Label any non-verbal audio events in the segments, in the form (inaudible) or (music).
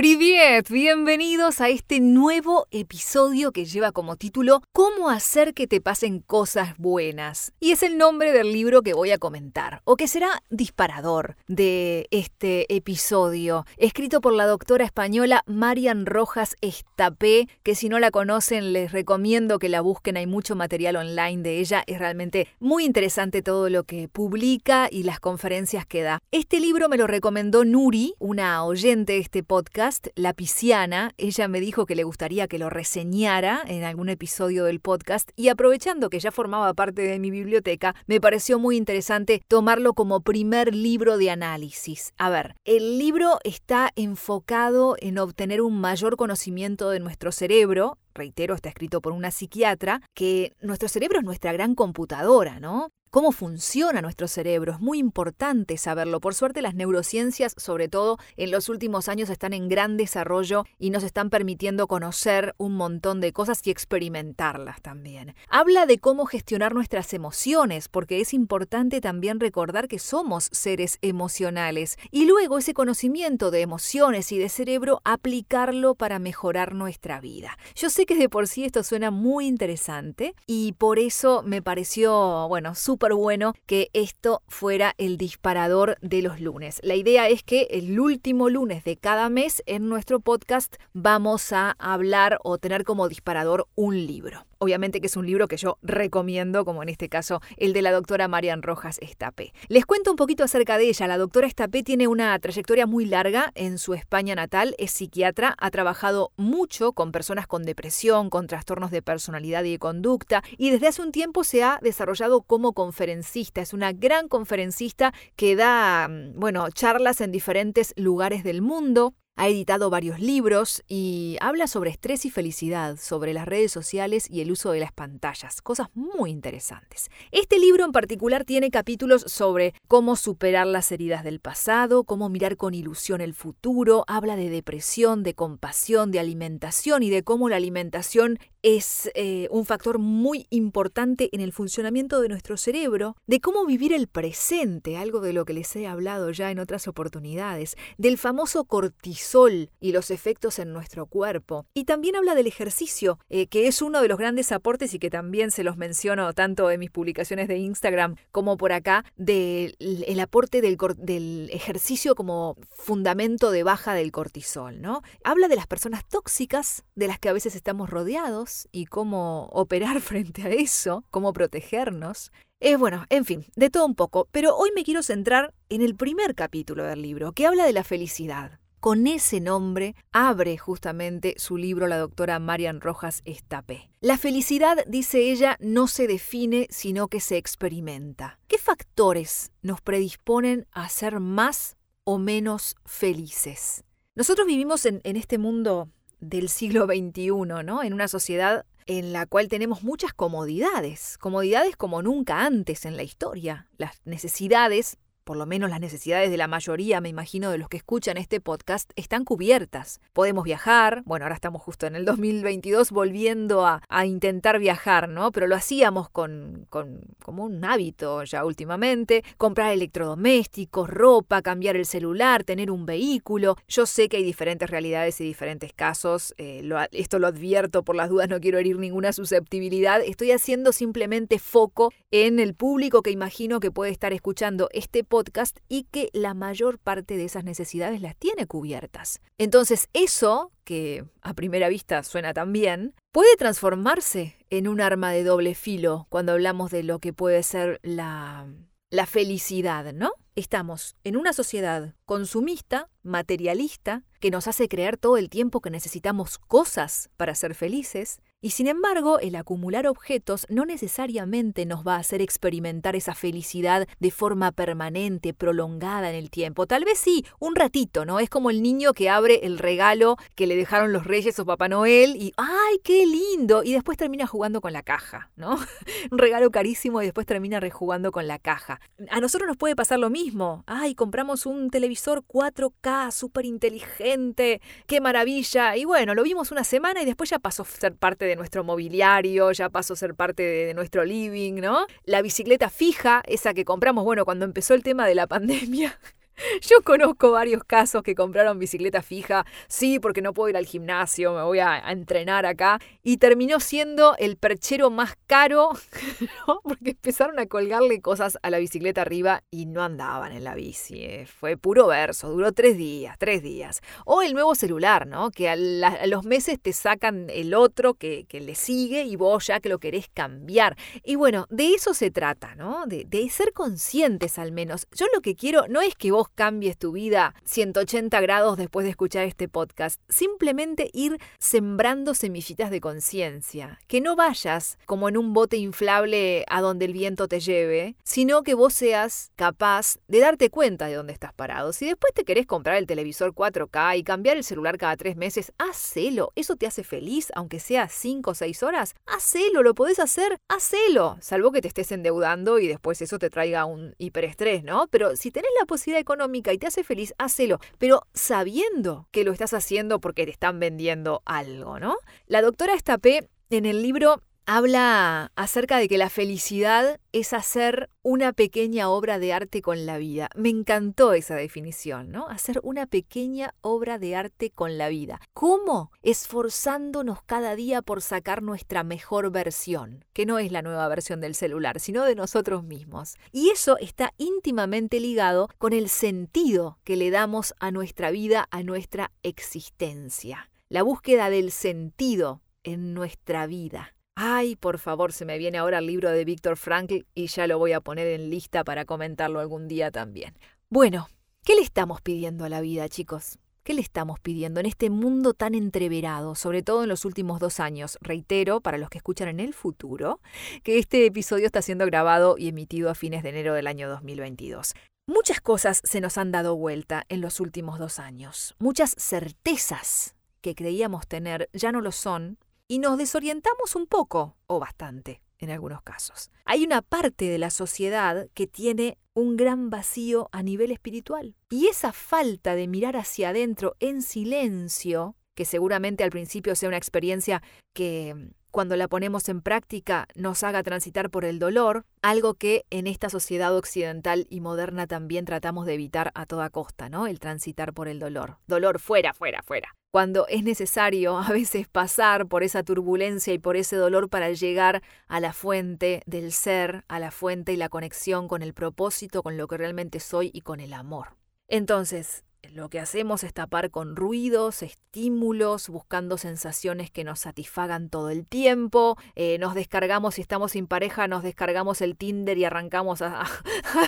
Privet, bienvenidos a este nuevo episodio que lleva como título Cómo hacer que te pasen cosas buenas. Y es el nombre del libro que voy a comentar, o que será disparador de este episodio, escrito por la doctora española Marian Rojas Estapé, que si no la conocen les recomiendo que la busquen, hay mucho material online de ella, es realmente muy interesante todo lo que publica y las conferencias que da. Este libro me lo recomendó Nuri, una oyente de este podcast, la Pisciana, ella me dijo que le gustaría que lo reseñara en algún episodio del podcast y aprovechando que ya formaba parte de mi biblioteca, me pareció muy interesante tomarlo como primer libro de análisis. A ver, el libro está enfocado en obtener un mayor conocimiento de nuestro cerebro, reitero, está escrito por una psiquiatra, que nuestro cerebro es nuestra gran computadora, ¿no? Cómo funciona nuestro cerebro. Es muy importante saberlo. Por suerte las neurociencias, sobre todo en los últimos años, están en gran desarrollo y nos están permitiendo conocer un montón de cosas y experimentarlas también. Habla de cómo gestionar nuestras emociones, porque es importante también recordar que somos seres emocionales y luego ese conocimiento de emociones y de cerebro aplicarlo para mejorar nuestra vida. Yo sé que de por sí esto suena muy interesante y por eso me pareció, bueno, súper bueno que esto fuera el disparador de los lunes. La idea es que el último lunes de cada mes en nuestro podcast vamos a hablar o tener como disparador un libro. Obviamente que es un libro que yo recomiendo, como en este caso el de la doctora Marian Rojas Estapé. Les cuento un poquito acerca de ella. La doctora Estapé tiene una trayectoria muy larga en su España natal, es psiquiatra, ha trabajado mucho con personas con depresión, con trastornos de personalidad y de conducta, y desde hace un tiempo se ha desarrollado como conferencista. Es una gran conferencista que da, mm, bueno, charlas en diferentes lugares del mundo. Ha editado varios libros y habla sobre estrés y felicidad, sobre las redes sociales y el uso de las pantallas, cosas muy interesantes. Este libro en particular tiene capítulos sobre cómo superar las heridas del pasado, cómo mirar con ilusión el futuro, habla de depresión, de compasión, de alimentación y de cómo la alimentación es eh, un factor muy importante en el funcionamiento de nuestro cerebro, de cómo vivir el presente, algo de lo que les he hablado ya en otras oportunidades, del famoso cortisol y los efectos en nuestro cuerpo. Y también habla del ejercicio, eh, que es uno de los grandes aportes y que también se los menciono tanto en mis publicaciones de Instagram como por acá, del aporte del, del ejercicio como fundamento de baja del cortisol. ¿no? Habla de las personas tóxicas de las que a veces estamos rodeados, y cómo operar (laughs) frente a eso, cómo protegernos. Es bueno, en fin, de todo un poco, pero hoy me quiero centrar en el primer capítulo del libro, que habla de la felicidad. Con ese nombre abre justamente su libro la doctora Marian Rojas Estapé. La felicidad, dice ella, no se define, sino que se experimenta. ¿Qué factores nos predisponen a ser más o menos felices? Nosotros vivimos en este mundo del siglo XXI, ¿no? En una sociedad en la cual tenemos muchas comodidades, comodidades como nunca antes en la historia. Las necesidades por lo menos las necesidades de la mayoría, me imagino, de los que escuchan este podcast, están cubiertas. Podemos viajar, bueno, ahora estamos justo en el 2022 volviendo a, intentar viajar, ¿no? Pero lo hacíamos con, como un hábito ya últimamente, comprar electrodomésticos, ropa, cambiar el celular, tener un vehículo. Yo sé que hay diferentes realidades y diferentes casos, eh, esto lo advierto por las dudas, no quiero herir ninguna susceptibilidad, estoy haciendo simplemente foco en el público que imagino que puede estar escuchando este podcast y que la mayor parte de esas necesidades las tiene cubiertas. Entonces eso, que a primera vista suena tan bien, puede transformarse en un arma de doble filo cuando hablamos de lo que puede ser la, la felicidad, ¿no? Estamos en una sociedad consumista, materialista, que nos hace creer todo el tiempo que necesitamos cosas para ser felices, y sin embargo, el acumular objetos no necesariamente nos va a hacer experimentar esa felicidad de forma permanente, prolongada en el tiempo. Tal vez sí, un ratito, ¿no? Es como el niño que abre el regalo que le dejaron los reyes o Papá Noel y ¡ay, qué lindo! Y después termina jugando con la caja, ¿no? (laughs) un regalo carísimo y después termina rejugando con la caja. A nosotros nos puede pasar lo mismo. ¡Ay, compramos un televisor 4K súper inteligente! ¡Qué maravilla! Y bueno, lo vimos una semana y después ya pasó a ser parte de de nuestro mobiliario, ya pasó a ser parte de, nuestro living, ¿no? La bicicleta fija, esa que compramos, bueno, cuando empezó el tema de la (laughs) pandemia. (laughs) Yo conozco varios casos que compraron bicicleta fija, sí, porque no puedo ir al gimnasio, me voy a, entrenar acá, y terminó siendo el perchero más caro, (laughs) porque empezaron a colgarle cosas a la bicicleta arriba y no andaban en la bici. Eh. Fue puro verso, duró tres días, tres días. O el nuevo celular, ¿no? Que a, los meses te sacan el otro que, le sigue y vos ya que lo querés cambiar. Y bueno, de eso se trata, ¿no? De, de ser conscientes al menos. Yo lo que quiero no es que vos cambies tu vida 180 grados después de escuchar este podcast. Simplemente ir sembrando semillitas de conciencia. Que no vayas como en un bote inflable a donde el viento te lleve, sino que vos seas capaz de darte cuenta de dónde estás parado. Si después te querés comprar el televisor 4K y cambiar el celular cada tres meses, hacelo. Eso te hace feliz, aunque sea 5 o 6 horas. Hacelo, lo podés hacer, hacelo. Salvo que te estés endeudando y después eso te traiga un hiperestrés, ¿no? Pero si tenés la posibilidad económica, y te hace feliz, hacelo, pero sabiendo que lo estás haciendo porque te están vendiendo algo, ¿no? La doctora Estapé en el libro habla acerca de que la felicidad es hacer una pequeña obra de arte con la vida. Me encantó esa definición, ¿no? Hacer una pequeña obra de arte con la vida. ¿Cómo? Esforzándonos cada día por sacar nuestra mejor versión, que no es la nueva versión del celular, sino de nosotros mismos. Y eso está íntimamente ligado con el sentido que le damos a nuestra vida, a nuestra existencia. La búsqueda del sentido en nuestra vida. Ay, por favor, se me viene ahora el libro de Víctor Frankl y ya lo voy a poner en lista para comentarlo algún día también. Bueno, ¿qué le estamos pidiendo a la vida, chicos? ¿Qué le estamos pidiendo en este mundo tan entreverado, sobre todo en los últimos dos años? Reitero, para los que escuchan en el futuro, que este episodio está siendo grabado y emitido a fines de enero del año 2022. Muchas cosas se nos han dado vuelta en los últimos dos años. Muchas certezas que creíamos tener ya no lo son y nos desorientamos un poco, o bastante en algunos casos. Hay una parte de la sociedad que tiene un gran vacío a nivel espiritual. Y esa falta de mirar hacia adentro en silencio, que seguramente al principio sea una experiencia que cuando la ponemos en práctica nos haga transitar por el dolor, algo que en esta sociedad occidental y moderna también tratamos de evitar a toda costa, ¿no? El transitar por el dolor. Dolor fuera, fuera, fuera cuando es necesario (laughs) a veces pasar por esa turbulencia y por ese dolor para llegar a la fuente del ser, a la fuente y la conexión con el propósito, con lo que realmente soy y con el amor. Entonces, lo que hacemos es tapar con ruidos, estímulos, buscando sensaciones que nos satisfagan todo el tiempo. Eh, nos descargamos, si estamos sin pareja, nos descargamos el Tinder y arrancamos (laughs) a,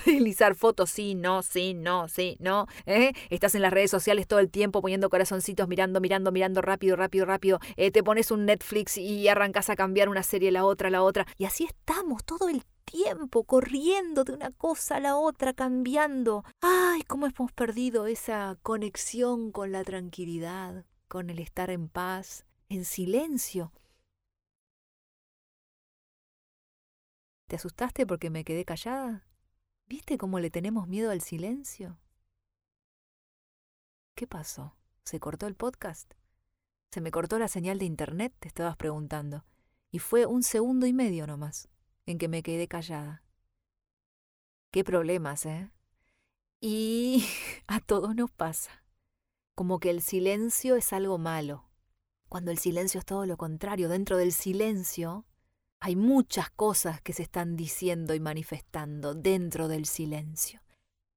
deslizar fotos. Sí, no, sí, no, sí, no. ¿eh? Estás en las redes sociales todo el tiempo poniendo corazoncitos, mirando, mirando, mirando rápido, rápido, rápido. Eh, te pones un Netflix y arrancas a cambiar una serie, la otra, la otra. Y así estamos todo el tiempo corriendo de una cosa a la otra, cambiando. ¡Ay, cómo hemos perdido esa conexión con la tranquilidad, con el estar en paz, en silencio! ¿Te asustaste porque me quedé callada? ¿Viste cómo le tenemos miedo al silencio? ¿Qué pasó? ¿Se cortó el podcast? ¿Se me cortó la señal de internet? Te estabas preguntando. Y fue un segundo y medio nomás en que me quedé callada. Qué problemas, ¿eh? Y (laughs) a todos nos pasa. Como que el silencio es algo malo, cuando el silencio es todo lo contrario. Dentro del silencio hay muchas cosas que se están diciendo y manifestando dentro del silencio.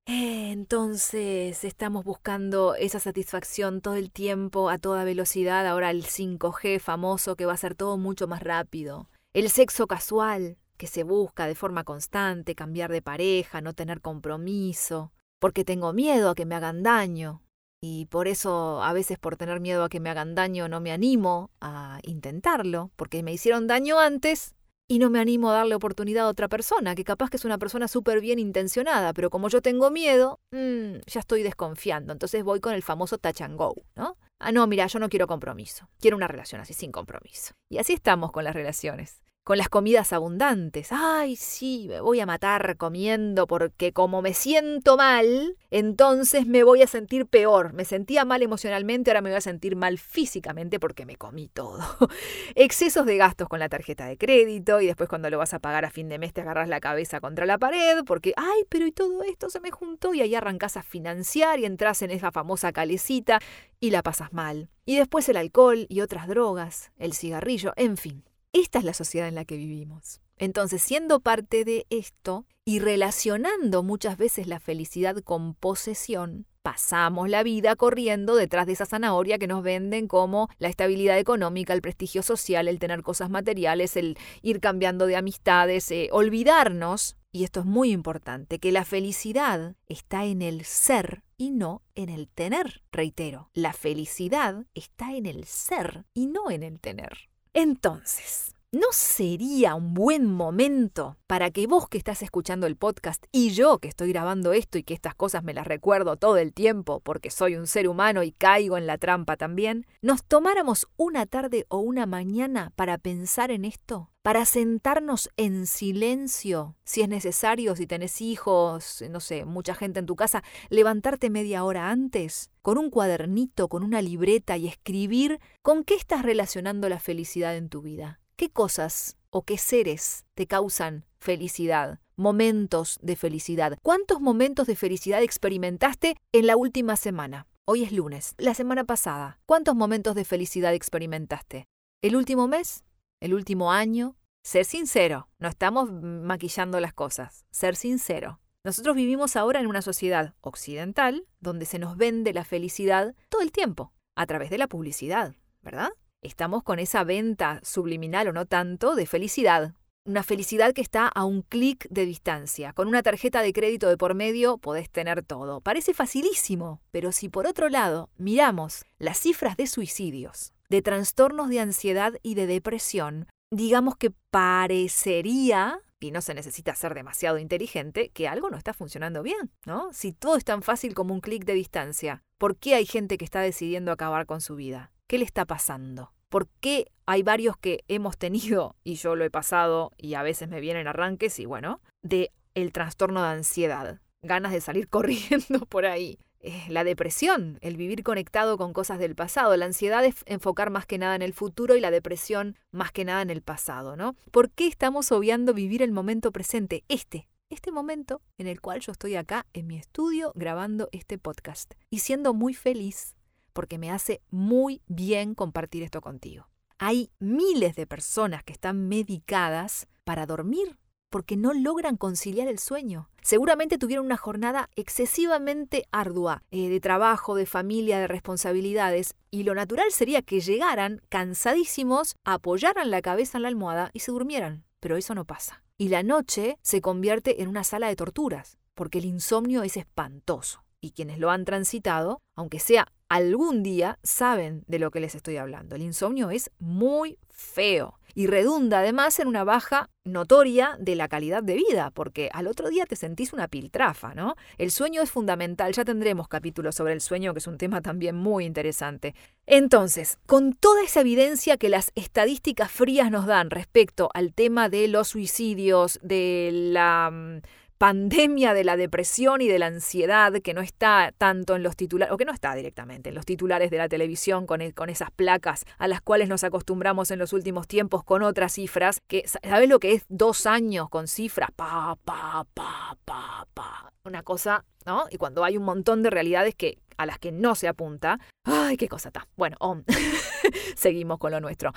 Entonces estamos buscando esa satisfacción todo el tiempo, a toda velocidad, ahora el 5G famoso que va a ser todo mucho más rápido. El sexo casual, que se busca de forma constante, cambiar de pareja, no tener compromiso, porque tengo miedo a que me hagan daño. Y por eso a veces por tener miedo a que me hagan daño no me animo a intentarlo, porque me hicieron daño antes y no me animo a darle oportunidad a otra persona, que capaz que es una persona súper bien intencionada, pero como yo tengo miedo, mmm, ya estoy desconfiando. Entonces voy con el famoso touch and go, ¿no? Ah, no, mira, yo no quiero compromiso. Quiero una relación así sin compromiso. Y así estamos con las relaciones con las comidas abundantes. Ay, sí, me voy a matar comiendo porque como me siento mal, entonces me voy a sentir peor. Me sentía mal emocionalmente, ahora me voy a sentir mal físicamente porque me comí todo. (laughs) Excesos de gastos con la tarjeta de crédito y después cuando lo vas a pagar a fin de mes te agarras la cabeza contra la pared porque, ay, pero y todo esto se me juntó y ahí arrancas a financiar y entras en esa famosa calecita y la pasas mal. Y después el alcohol y otras drogas, el cigarrillo, en fin. Esta es la sociedad en la que vivimos. Entonces, siendo parte de esto y relacionando muchas veces la felicidad con posesión, pasamos la vida corriendo detrás de esa zanahoria que nos venden como la estabilidad económica, el prestigio social, el tener cosas materiales, el ir cambiando de amistades, eh, olvidarnos, y esto es muy importante, que la felicidad está en el ser y no en el tener. Reitero, la felicidad está en el ser y no en el tener. Entonces, ¿no sería un buen momento para que vos que estás escuchando el podcast y yo que estoy grabando esto y que estas cosas me las recuerdo todo el tiempo porque soy un ser humano y caigo en la trampa también, nos tomáramos una tarde o una mañana para pensar en esto? Para sentarnos en silencio, si es necesario, si tenés hijos, no sé, mucha gente en tu casa, levantarte media hora antes, con un cuadernito, con una libreta y escribir con qué estás relacionando la felicidad en tu vida. ¿Qué cosas o qué seres te causan felicidad? Momentos de felicidad. ¿Cuántos momentos de felicidad experimentaste en la última semana? Hoy es lunes. La semana pasada, ¿cuántos momentos de felicidad experimentaste? ¿El último mes? el último año. Ser sincero, no estamos maquillando las cosas, ser sincero. Nosotros vivimos ahora en una sociedad occidental donde se nos vende la felicidad todo el tiempo, a través de la publicidad, ¿verdad? Estamos con esa venta subliminal o no tanto de felicidad. Una felicidad que está a un clic de distancia. Con una tarjeta de crédito de por medio podés tener todo. Parece facilísimo, pero si por otro lado miramos las cifras de suicidios, de trastornos de ansiedad y de depresión, digamos que parecería, y no se necesita ser demasiado inteligente, que algo no está funcionando bien, ¿no? Si todo es tan fácil como un clic de distancia, ¿por qué hay gente que está decidiendo acabar con su vida? ¿Qué le está pasando? ¿Por qué hay varios que hemos tenido, (laughs) y yo lo he pasado, y a veces me vienen arranques, y bueno, de el trastorno de ansiedad? Ganas de salir (laughs) corriendo por ahí. Eh, la depresión, el vivir conectado con cosas del pasado. La ansiedad es enfocar más que nada en el futuro y la depresión más que nada en el pasado, ¿no? ¿Por qué estamos obviando vivir el momento presente? Este, este momento en el cual yo estoy acá en mi estudio grabando este podcast y siendo muy feliz porque me hace muy bien compartir esto contigo. Hay miles de personas que están medicadas para dormir porque no logran conciliar el sueño. Seguramente tuvieron una jornada excesivamente ardua, eh, de trabajo, de familia, de responsabilidades, y lo natural sería que llegaran cansadísimos, apoyaran la cabeza en la almohada y se durmieran. Pero eso no pasa. Y la noche se convierte en una sala de torturas, porque el insomnio es espantoso. Y quienes lo han transitado, aunque sea algún día, saben de lo que les estoy hablando. El insomnio es muy feo y redunda además en una baja notoria de la calidad de vida, porque al otro día te sentís una piltrafa, ¿no? El sueño es fundamental, ya tendremos capítulos sobre el sueño, que es un tema también muy interesante. Entonces, con toda esa evidencia que las estadísticas frías nos dan respecto al tema de los suicidios, de la mm, pandemia de la depresión y de la ansiedad que no está tanto en los titulares, o que no está directamente en los titulares de la televisión con, e, con esas placas a las cuales nos acostumbramos en los últimos tiempos con otras cifras, que ¿sabes lo que es dos años con cifras? Pa, pa, pa, pa, pa. Una cosa, ¿no? Y cuando hay un montón de realidades que a las que no se apunta, ¡ay, qué cosa está! Bueno, (laughs) seguimos con lo nuestro.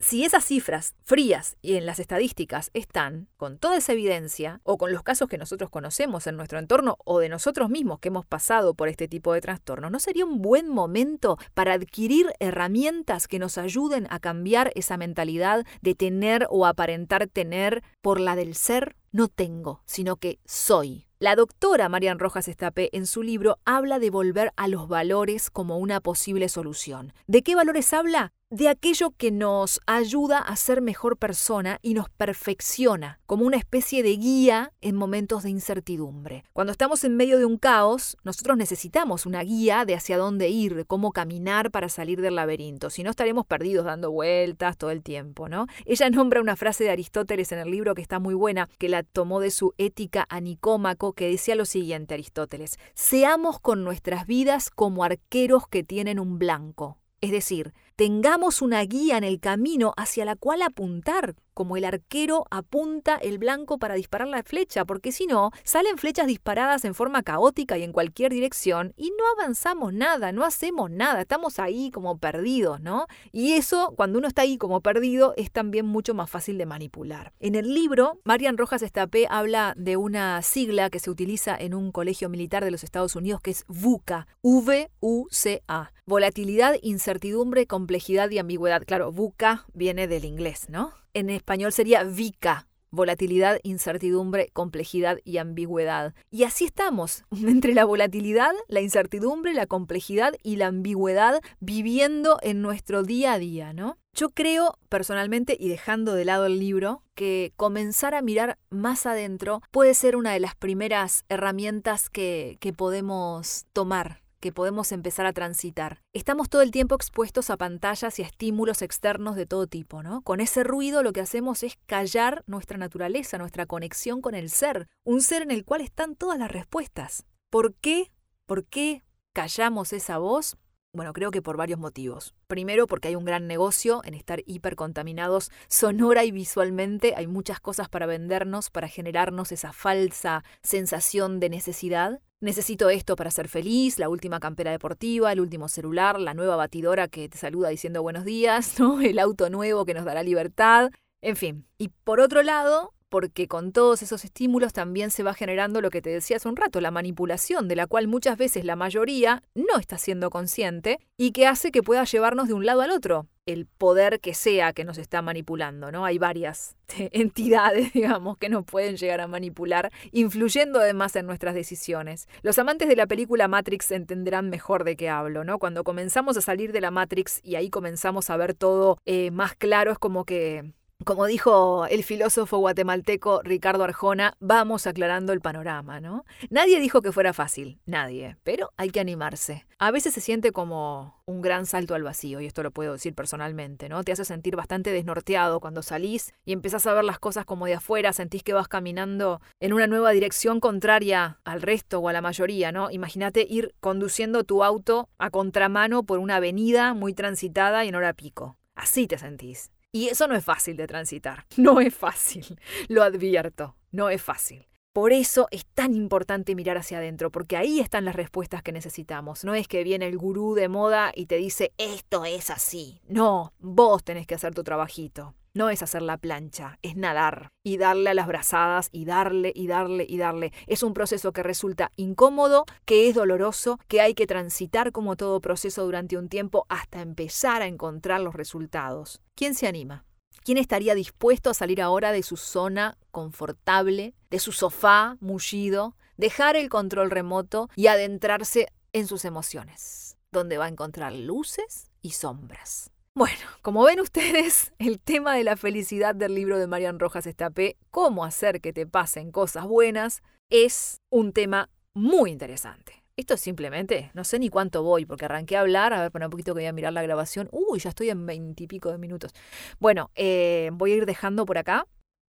Si esas cifras frías y en las estadísticas están, con toda esa evidencia, o con los casos que nosotros conocemos en nuestro entorno, o de nosotros mismos que hemos pasado por este tipo de trastorno, ¿no sería un buen momento para adquirir herramientas que nos ayuden a cambiar esa mentalidad de tener o aparentar tener por la del ser? No tengo, sino que soy. La doctora Marian Rojas Estapé en su libro habla de volver a los valores como una posible solución. ¿De qué valores habla? De aquello que nos ayuda a ser mejor persona y nos perfecciona, como una especie de guía en momentos de incertidumbre. Cuando estamos en medio de un caos, nosotros necesitamos una guía de hacia dónde ir, cómo caminar para salir del laberinto, si no estaremos perdidos dando vueltas todo el tiempo, ¿no? Ella (laughs) nombra una frase de Aristóteles en el libro que está muy buena, que la tomó de su Ética a Nicómaco, que decía lo siguiente, Aristóteles, seamos con nuestras vidas como arqueros que tienen un blanco. Es decir, tengamos una guía en el camino hacia la cual apuntar, como el arquero apunta el blanco para disparar la flecha, porque si no, salen flechas disparadas en forma caótica y en cualquier dirección y no avanzamos nada, no hacemos nada, estamos ahí como perdidos, ¿no? Y eso, cuando uno está ahí como perdido, es también mucho más fácil de manipular. En el libro, Marian Rojas Estapé habla de una sigla que se utiliza en un colegio militar de los Estados Unidos que es VUCA, V-U-C-A. Volatilidad, incertidumbre, complejidad y ambigüedad. Claro, VUCA viene del inglés, ¿no? En español sería VICA, volatilidad, incertidumbre, complejidad y ambigüedad. Y así estamos, (laughs) entre la volatilidad, la incertidumbre, la complejidad y la ambigüedad viviendo en nuestro día a día, ¿no? Yo creo personalmente, y dejando de lado el libro, que comenzar a mirar más adentro puede ser una de las primeras herramientas que, que podemos tomar que podemos empezar a transitar. Estamos todo el tiempo expuestos a pantallas y a estímulos externos de todo tipo, ¿no? Con ese ruido lo que hacemos es callar nuestra naturaleza, nuestra conexión con el ser, un ser en el cual están todas las respuestas. ¿Por qué? ¿Por qué callamos esa voz? Bueno, creo que por varios motivos. Primero, porque hay un gran negocio en estar hipercontaminados sonora y visualmente. Hay muchas cosas para vendernos, para generarnos esa falsa sensación de necesidad. Necesito esto para ser feliz, la última campera deportiva, el último celular, la nueva batidora que te saluda diciendo buenos días, (laughs) ¿no? El auto nuevo que nos dará libertad. En fin. Y por otro lado, porque con todos esos estímulos también se va generando lo que te decía hace un rato, la manipulación, de la cual muchas veces la mayoría no está siendo consciente y que hace que pueda llevarnos de un lado al otro. El poder que sea que nos está manipulando, ¿no? Hay varias (laughs) entidades, digamos, que nos pueden llegar a manipular, influyendo además en nuestras decisiones. Los amantes de la película Matrix entenderán mejor de qué hablo, ¿no? Cuando comenzamos a salir de la Matrix y ahí comenzamos a ver todo eh, más claro, es como que como dijo el filósofo guatemalteco Ricardo Arjona, vamos aclarando el panorama, ¿no? Nadie dijo que fuera fácil, nadie, pero hay que animarse. A veces se siente como un gran salto al vacío, y esto lo puedo decir personalmente, ¿no? Te hace sentir bastante desnorteado cuando salís y empezás a ver las cosas como de afuera, sentís que vas caminando en una nueva dirección contraria al resto o a la mayoría, ¿no? Imagínate ir conduciendo tu auto a contramano por una avenida muy transitada y en hora pico. Así te sentís. Y eso no es fácil de transitar. (laughs) No es fácil. Lo advierto. No es fácil. Por eso es tan importante mirar hacia adentro, porque ahí están las respuestas que necesitamos. No es que viene el gurú de moda y te dice, esto es así. No, vos tenés que hacer tu trabajito. No es hacer la plancha, es nadar y darle a las brazadas y darle y darle y darle. Es un proceso que resulta incómodo, que es doloroso, que hay que transitar como todo proceso durante un tiempo hasta empezar a encontrar los resultados. ¿Quién se anima? ¿Quién estaría dispuesto a salir ahora de su zona confortable, de su sofá mullido, dejar el control remoto y adentrarse en sus emociones, donde va a encontrar luces y sombras? Bueno, como ven ustedes, (laughs) el tema de la felicidad del libro de Marian Rojas Estapé, cómo hacer que te pasen cosas buenas, es un tema muy interesante. Esto es simplemente, no sé ni cuánto voy, porque arranqué a hablar, a ver, para un poquito que voy a mirar la grabación. Uy, ya estoy en veintipico de minutos. Bueno, eh, voy a ir dejando por acá.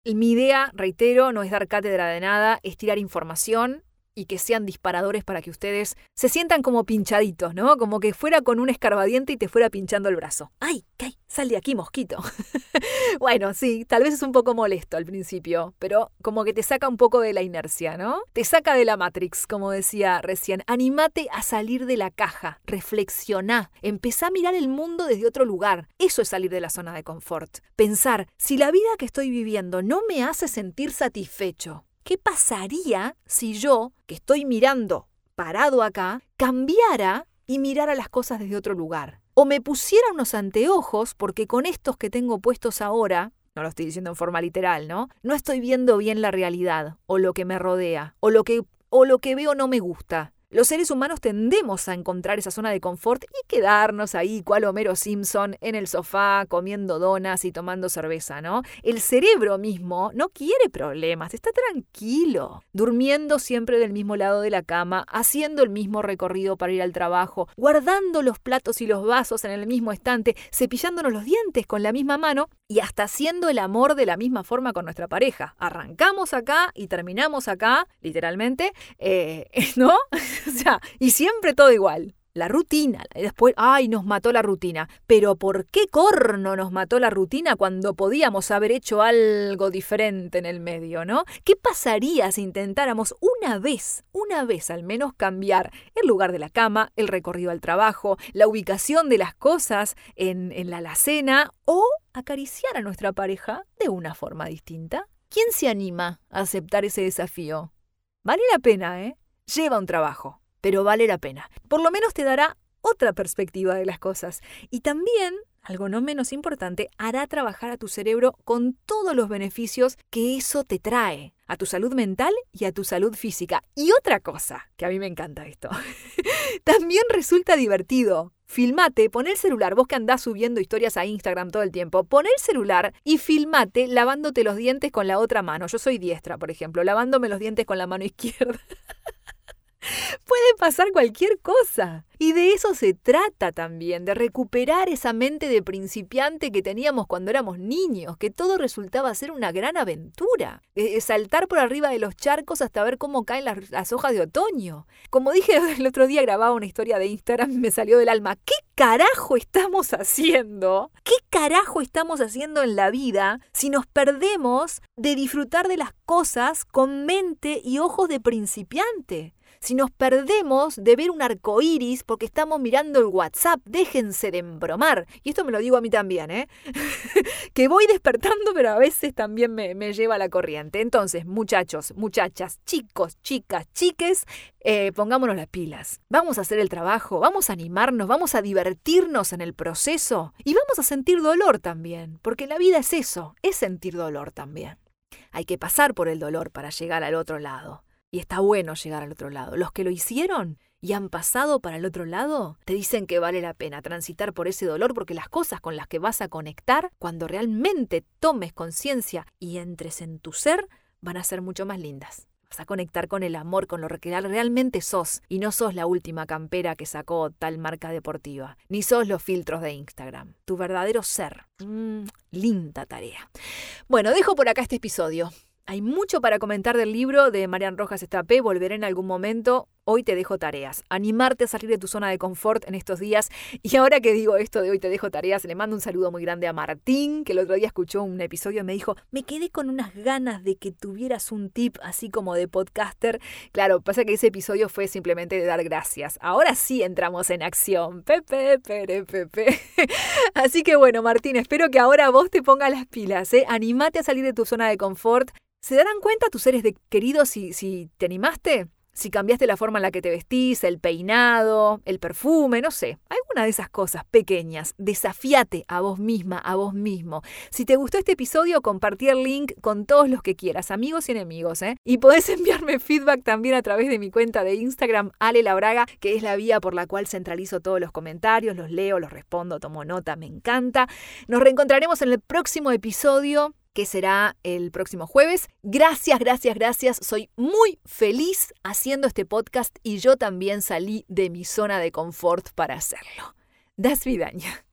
Mi idea, reitero, no es dar cátedra de nada, es tirar información, y que sean disparadores para que ustedes se sientan como pinchaditos, ¿no? Como que fuera con un escarbadiente y te fuera pinchando el brazo. ¡Ay, qué! Sal de aquí, mosquito. (laughs) bueno, sí, tal vez es un poco molesto al principio, pero como que te saca un poco de la inercia, ¿no? Te saca de la Matrix, como decía recién. Animate a salir de la caja, reflexioná, empezá a mirar el mundo desde otro lugar. Eso es salir de la zona de confort. Pensar, si la vida que estoy viviendo no me hace sentir satisfecho, ¿Qué pasaría si yo, que estoy mirando parado acá, cambiara y mirara las cosas desde otro lugar? O me pusiera unos anteojos porque con estos que tengo puestos ahora, no lo estoy diciendo en forma literal, ¿no? No estoy viendo bien la realidad o lo que me rodea o lo que o lo que veo no me gusta. Los seres humanos tendemos a encontrar esa zona de confort y quedarnos ahí, cual Homero Simpson, en el sofá, comiendo donas y tomando cerveza, ¿no? El cerebro mismo no quiere problemas, está tranquilo, durmiendo siempre del mismo lado de la cama, haciendo el mismo recorrido para ir al trabajo, guardando los platos y los vasos en el mismo estante, cepillándonos los dientes con la misma mano y hasta haciendo el amor de la misma forma con nuestra pareja. Arrancamos acá y terminamos acá, literalmente, eh, (laughs) ¿no? (laughs) o sea, y siempre todo igual. La rutina. Y después, ay, nos mató la rutina. Pero ¿por qué corno nos mató la rutina cuando podíamos haber hecho algo diferente en el medio, no? ¿Qué pasaría si intentáramos una vez, una vez al menos cambiar el lugar de la cama, el recorrido al trabajo, la ubicación de las cosas en, en la alacena o acariciar a nuestra pareja de una forma distinta? ¿Quién se anima a aceptar ese desafío? Vale la pena, ¿eh? Lleva un trabajo, pero vale la pena. Por lo menos te dará otra perspectiva de las cosas. Y también, algo no menos importante, hará trabajar a tu cerebro con todos los beneficios que eso te trae, a tu salud mental y a tu salud física. Y otra cosa, que a mí me encanta esto, (laughs) también resulta divertido. Filmate, pon el celular, vos que andás subiendo historias a Instagram todo el tiempo, pon el celular y filmate lavándote los dientes con la otra mano. Yo soy diestra, por ejemplo, lavándome los dientes con la mano (laughs) izquierda. Puede pasar cualquier cosa. Y de eso se trata también, de recuperar esa mente de principiante que teníamos cuando éramos niños, que todo resultaba ser una gran aventura. saltar por arriba de los charcos hasta ver cómo caen las, las, hojas de otoño. Como dije (laughs) el otro día, grababa una historia de Instagram y me salió del alma. ¿Qué carajo estamos haciendo? ¿Qué carajo estamos haciendo en la vida si nos perdemos de disfrutar de las cosas con mente y ojos de principiante? Si nos perdemos de ver un arco iris porque estamos mirando el WhatsApp, déjense de embromar. Y esto me lo digo a mí también, ¿eh? (laughs) que voy despertando, pero a veces también me, lleva la corriente. Entonces, muchachos, muchachas, chicos, chicas, chiques, eh, pongámonos las pilas. Vamos a hacer el trabajo, vamos a animarnos, vamos a divertirnos en el proceso y vamos a sentir dolor también, porque la vida es eso, es sentir dolor también. Hay que pasar por el dolor para llegar al otro lado. Y está bueno llegar al otro lado. Los que lo hicieron y han pasado para el otro lado, te dicen que vale la pena transitar por ese dolor porque las cosas con las que vas a conectar, cuando realmente tomes conciencia y entres en tu ser, van a ser mucho más lindas. Vas a conectar con el amor, con lo que realmente sos, y no sos la última campera que sacó tal marca deportiva, ni sos los filtros de Instagram, tu verdadero ser. Mm, linda tarea. Bueno, dejo por acá este episodio. Hay mucho para comentar del libro de Marian Rojas Estapé, volveré en algún momento. Hoy te dejo tareas. Animarte a salir de tu zona de confort en estos días. Y ahora que digo esto de hoy te dejo tareas, le mando un saludo muy grande a Martín, que el otro día escuchó un episodio y me dijo, me quedé con unas ganas de que tuvieras un tip así como de podcaster. Claro, pasa que ese episodio fue simplemente de dar gracias. Ahora sí entramos en acción. Pepe, pere, pepe. (laughs) Así que bueno, Martín, espero que ahora vos te pongas las pilas. ¿eh? Animate a salir de tu zona de confort. ¿Se darán cuenta tus seres queridos si, si te animaste? Si cambiaste la forma en la que te vestís, el peinado, el perfume, no sé, alguna de esas cosas pequeñas. Desafíate a vos misma, a vos mismo. Si te gustó este episodio, compartí el link con todos los que quieras, amigos y enemigos, ¿eh? Y podés enviarme feedback también a través de mi cuenta de Instagram, Ale Labraga, que es la vía por la cual centralizo todos los comentarios, los leo, los respondo, tomo nota, me encanta. Nos reencontraremos en el próximo episodio que será el próximo jueves. Gracias, gracias, gracias. Soy muy feliz haciendo este podcast y yo también salí de mi zona de confort para hacerlo. Das vidaña.